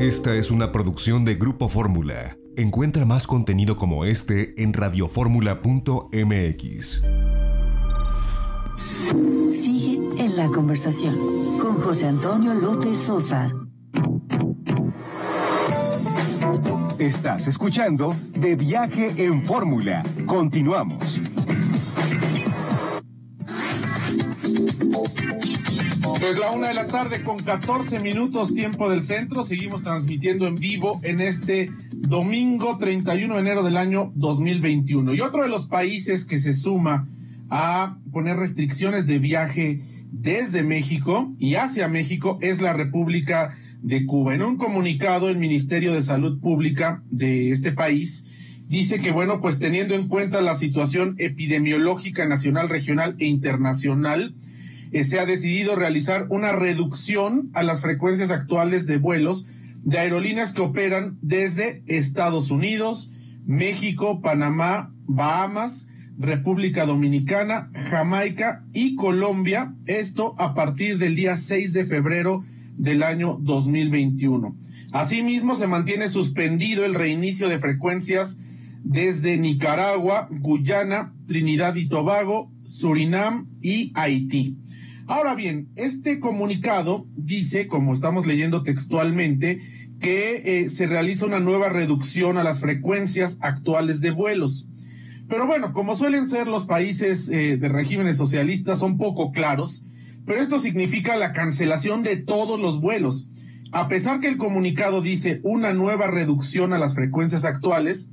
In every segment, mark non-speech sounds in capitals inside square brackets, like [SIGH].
Esta es una producción de Grupo Fórmula. Encuentra más contenido como este en radioformula.mx. Sigue en la conversación con José Antonio López Sosa. Estás escuchando De Viaje en Fórmula. Continuamos. Es la una de la tarde con 14 minutos tiempo del centro. Seguimos transmitiendo en vivo en este domingo 31 de enero del año 2021. Y otro de los países que se suma a poner restricciones de viaje desde México y hacia México es la República de Cuba. En un comunicado, el Ministerio de Salud Pública de este país dice que, bueno, pues teniendo en cuenta la situación epidemiológica nacional, regional e internacional, eh, se ha decidido realizar una reducción a las frecuencias actuales de vuelos de aerolíneas que operan desde Estados Unidos, México, Panamá, Bahamas, República Dominicana, Jamaica y Colombia, esto a partir del día 6 de febrero del año 2021. Asimismo, se mantiene suspendido el reinicio de frecuencias desde Nicaragua, Guyana, Trinidad y Tobago, Surinam y Haití. Ahora bien, este comunicado dice, como estamos leyendo textualmente, que eh, se realiza una nueva reducción a las frecuencias actuales de vuelos. Pero bueno, como suelen ser los países eh, de regímenes socialistas, son poco claros, pero esto significa la cancelación de todos los vuelos. A pesar que el comunicado dice una nueva reducción a las frecuencias actuales,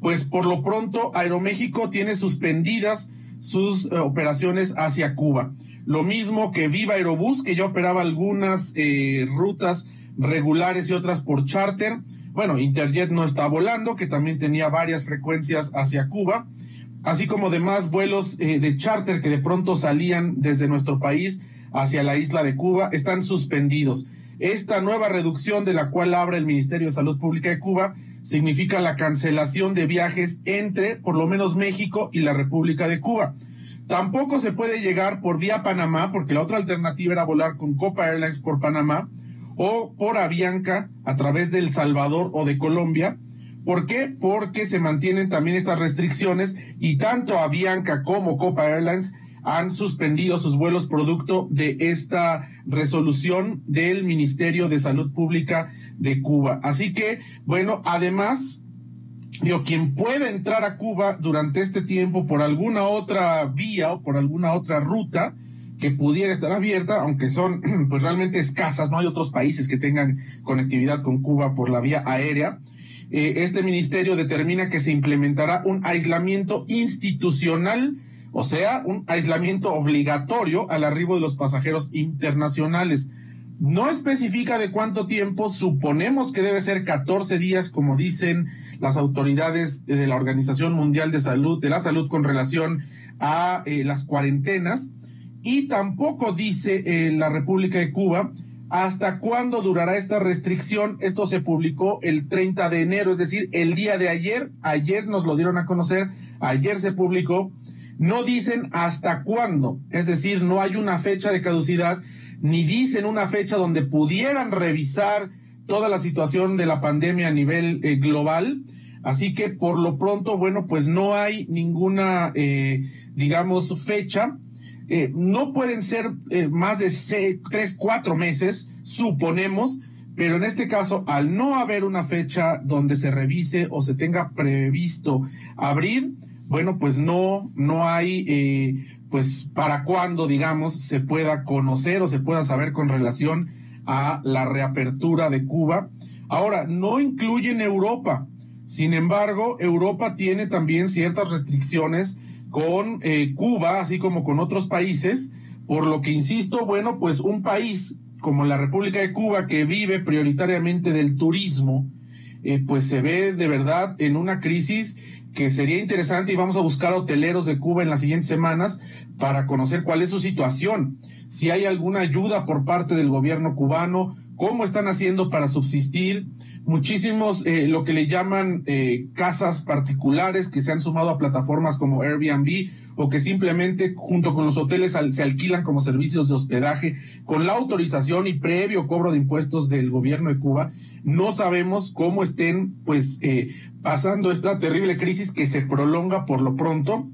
pues por lo pronto Aeroméxico tiene suspendidas sus eh, operaciones hacia Cuba. Lo mismo que Viva Aerobús, que ya operaba algunas eh, rutas regulares y otras por charter. Bueno, Interjet no está volando, que también tenía varias frecuencias hacia Cuba, así como demás vuelos eh, de charter que de pronto salían desde nuestro país hacia la isla de Cuba, están suspendidos. Esta nueva reducción de la cual habla el Ministerio de Salud Pública de Cuba significa la cancelación de viajes entre por lo menos México y la República de Cuba. Tampoco se puede llegar por vía Panamá, porque la otra alternativa era volar con Copa Airlines por Panamá o por Avianca a través de El Salvador o de Colombia. ¿Por qué? Porque se mantienen también estas restricciones y tanto Avianca como Copa Airlines han suspendido sus vuelos producto de esta resolución del Ministerio de Salud Pública de Cuba. Así que, bueno, además, digo, quien pueda entrar a Cuba durante este tiempo por alguna otra vía o por alguna otra ruta que pudiera estar abierta, aunque son [CLEARS THROAT] pues realmente escasas, no hay otros países que tengan conectividad con Cuba por la vía aérea. Eh, este ministerio determina que se implementará un aislamiento institucional, o sea, un aislamiento obligatorio al arribo de los pasajeros internacionales. No especifica de cuánto tiempo, suponemos que debe ser 14 días, como dicen las autoridades de la Organización Mundial de Salud, de la Salud con relación a eh, las cuarentenas. Y tampoco dice eh, la República de Cuba hasta cuándo durará esta restricción. Esto se publicó el 30 de enero, es decir, el día de ayer. Ayer nos lo dieron a conocer, ayer se publicó. No dicen hasta cuándo, es decir, no hay una fecha de caducidad ni dicen una fecha donde pudieran revisar toda la situación de la pandemia a nivel eh, global. Así que por lo pronto, bueno, pues no hay ninguna, eh, digamos, fecha. Eh, no pueden ser más de tres, cuatro meses, suponemos, pero en este caso, al no haber una fecha donde se revise o se tenga previsto abrir, bueno, pues no, no hay pues para cuándo, digamos, se pueda conocer o se pueda saber con relación a la reapertura de Cuba. Ahora, no incluyen Europa. Sin embargo, Europa tiene también ciertas restricciones con eh, Cuba, así como con otros países, por lo que, insisto, bueno, pues un país como la República de Cuba, que vive prioritariamente del turismo, eh, pues se ve de verdad en una crisis que sería interesante y vamos a buscar hoteleros de Cuba en las siguientes semanas para conocer cuál es su situación, si hay alguna ayuda por parte del gobierno cubano, cómo están haciendo para subsistir. Muchísimos, eh, lo que le llaman eh, casas particulares que se han sumado a plataformas como Airbnb o que simplemente junto con los hoteles se alquilan como servicios de hospedaje con la autorización y previo cobro de impuestos del gobierno de Cuba. No sabemos cómo estén pues eh, pasando esta terrible crisis que se prolonga por lo pronto.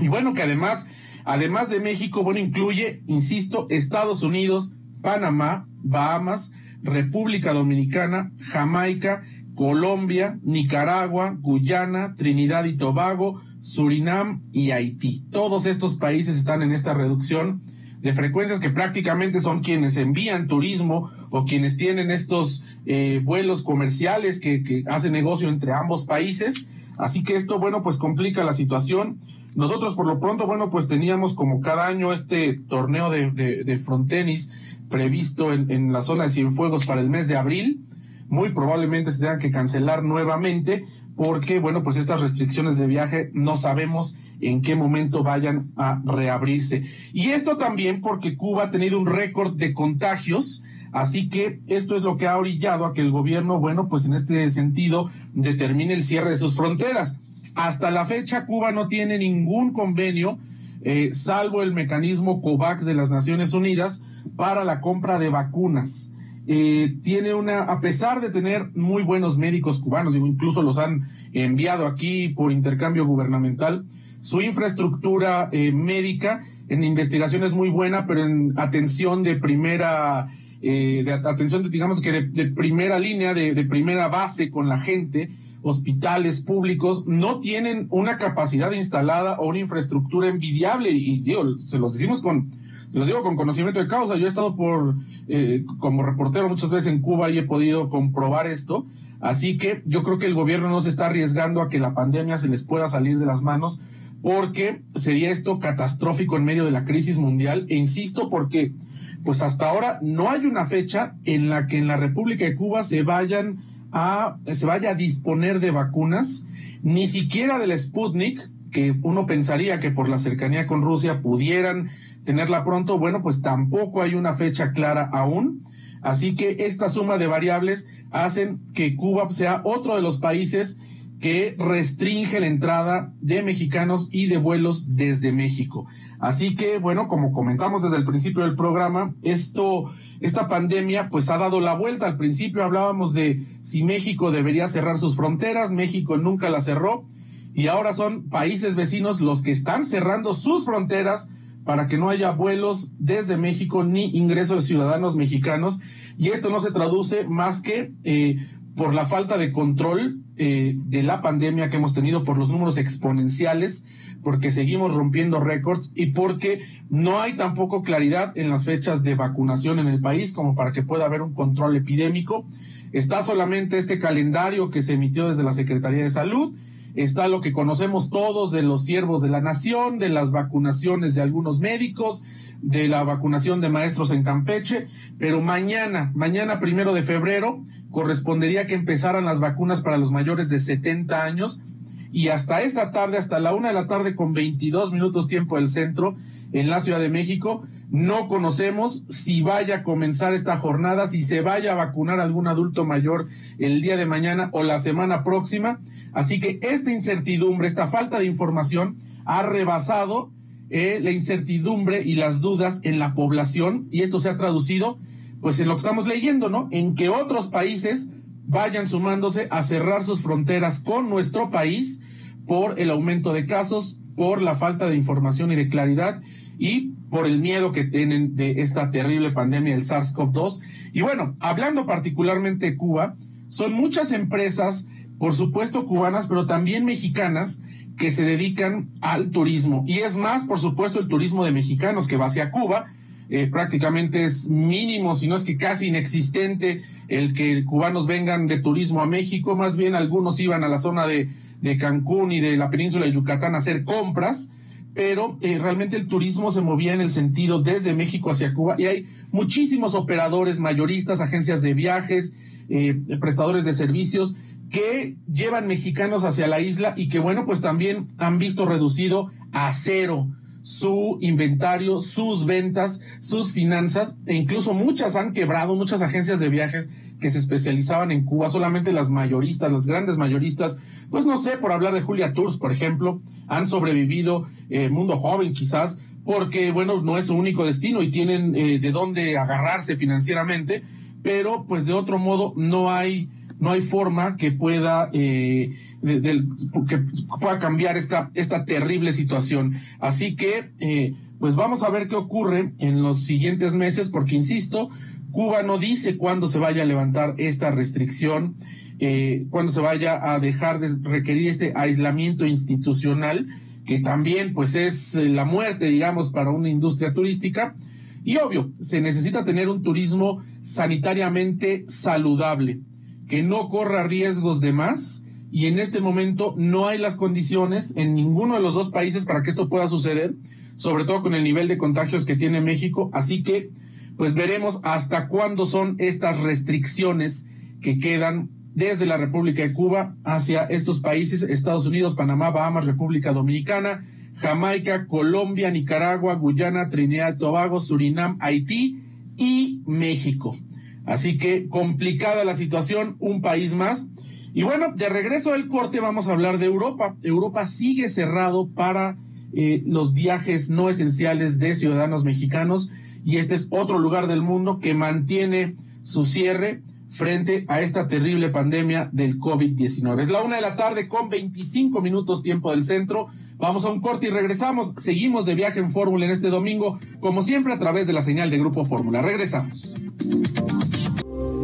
Y bueno, que además, además de México, bueno, incluye, insisto, Estados Unidos, Panamá, Bahamas, República Dominicana, Jamaica, Colombia, Nicaragua, Guyana, Trinidad y Tobago, Surinam y Haití. Todos estos países están en esta reducción de frecuencias que prácticamente son quienes envían turismo o quienes tienen estos eh, vuelos comerciales que, hacen negocio entre ambos países. Así que esto, bueno, pues complica la situación. Nosotros por lo pronto, bueno, pues teníamos como cada año este torneo de, de, de frontenis previsto en, en la zona de Cienfuegos para el mes de abril muy probablemente se tengan que cancelar nuevamente porque, bueno, pues estas restricciones de viaje no sabemos en qué momento vayan a reabrirse. Y esto también porque Cuba ha tenido un récord de contagios, así que esto es lo que ha orillado a que el gobierno, bueno, pues en este sentido determine el cierre de sus fronteras. Hasta la fecha Cuba no tiene ningún convenio, eh, salvo el mecanismo COVAX de las Naciones Unidas para la compra de vacunas. Eh, tiene una, a pesar de tener muy buenos médicos cubanos, incluso los han enviado aquí por intercambio gubernamental, su infraestructura eh, médica en investigación es muy buena, pero en atención de primera, eh, de atención, de, digamos que de, primera línea, de, de, primera base con la gente, hospitales públicos, no tienen una capacidad instalada o una infraestructura envidiable, y digo, se los decimos con, se los digo con conocimiento de causa. Yo he estado por eh, como reportero muchas veces en Cuba y he podido comprobar esto. Así que yo creo que el gobierno no se está arriesgando a que la pandemia se les pueda salir de las manos porque sería esto catastrófico en medio de la crisis mundial. E insisto, porque pues hasta ahora no hay una fecha en la que en la República de Cuba se vayan a, se vaya a disponer de vacunas, ni siquiera del Sputnik, que uno pensaría que por la cercanía con Rusia pudieran tenerla pronto, bueno, pues tampoco hay una fecha clara aún. Así que esta suma de variables hacen que Cuba sea otro de los países que restringe la entrada de mexicanos y de vuelos desde México. Así que, bueno, como comentamos desde el principio del programa, esto, esta pandemia, pues ha dado la vuelta. Al principio hablábamos de si México debería cerrar sus fronteras, México nunca la cerró, y ahora son países vecinos los que están cerrando sus fronteras para que no haya vuelos desde México ni ingreso de ciudadanos mexicanos. Y esto no se traduce más que eh, por la falta de control eh, de la pandemia que hemos tenido, por los números exponenciales, porque seguimos rompiendo récords y porque no hay tampoco claridad en las fechas de vacunación en el país como para que pueda haber un control epidémico. Está solamente este calendario que se emitió desde la Secretaría de Salud está lo que conocemos todos de los siervos de la nación, de las vacunaciones de algunos médicos, de la vacunación de maestros en Campeche, pero mañana, mañana primero de febrero, correspondería que empezaran las vacunas para los mayores de 70 años y hasta esta tarde, hasta la una de la tarde con 22 minutos tiempo del centro en la Ciudad de México, no conocemos si vaya a comenzar esta jornada, si se vaya a vacunar algún adulto mayor el día de mañana o la semana próxima. Así que esta incertidumbre, esta falta de información ha rebasado eh, la incertidumbre y las dudas en la población y esto se ha traducido pues en lo que estamos leyendo, ¿no? En que otros países vayan sumándose a cerrar sus fronteras con nuestro país por el aumento de casos, por la falta de información y de claridad y por el miedo que tienen de esta terrible pandemia del SARS-CoV-2. Y bueno, hablando particularmente de Cuba, son muchas empresas, por supuesto cubanas, pero también mexicanas, que se dedican al turismo. Y es más, por supuesto, el turismo de mexicanos que va hacia Cuba. Eh, prácticamente es mínimo, si no es que casi inexistente, el que cubanos vengan de turismo a México. Más bien algunos iban a la zona de, de Cancún y de la península de Yucatán a hacer compras pero eh, realmente el turismo se movía en el sentido desde México hacia Cuba y hay muchísimos operadores, mayoristas, agencias de viajes, eh, prestadores de servicios que llevan mexicanos hacia la isla y que bueno, pues también han visto reducido a cero su inventario, sus ventas, sus finanzas, e incluso muchas han quebrado, muchas agencias de viajes que se especializaban en Cuba, solamente las mayoristas, las grandes mayoristas, pues no sé, por hablar de Julia Tours, por ejemplo, han sobrevivido, eh, Mundo Joven quizás, porque, bueno, no es su único destino y tienen eh, de dónde agarrarse financieramente, pero pues de otro modo no hay no hay forma que pueda eh, que pueda cambiar esta esta terrible situación. Así que eh, pues vamos a ver qué ocurre en los siguientes meses porque insisto Cuba no dice cuándo se vaya a levantar esta restricción eh, cuándo se vaya a dejar de requerir este aislamiento institucional que también pues es la muerte digamos para una industria turística. Y obvio, se necesita tener un turismo sanitariamente saludable que no corra riesgos de más y en este momento no hay las condiciones en ninguno de los dos países para que esto pueda suceder, sobre todo con el nivel de contagios que tiene México, así que pues veremos hasta cuándo son estas restricciones que quedan desde la República de Cuba hacia estos países, Estados Unidos, Panamá, Bahamas, República Dominicana, Jamaica, Colombia, Nicaragua, Guyana, Trinidad y Tobago, Surinam, Haití y México. Así que complicada la situación, un país más. Y bueno, de regreso al corte vamos a hablar de Europa. Europa sigue cerrado para eh, los viajes no esenciales de ciudadanos mexicanos y este es otro lugar del mundo que mantiene su cierre frente a esta terrible pandemia del COVID-19. Es la una de la tarde con 25 minutos tiempo del centro. Vamos a un corte y regresamos. Seguimos de viaje en Fórmula en este domingo, como siempre a través de la señal de Grupo Fórmula. Regresamos.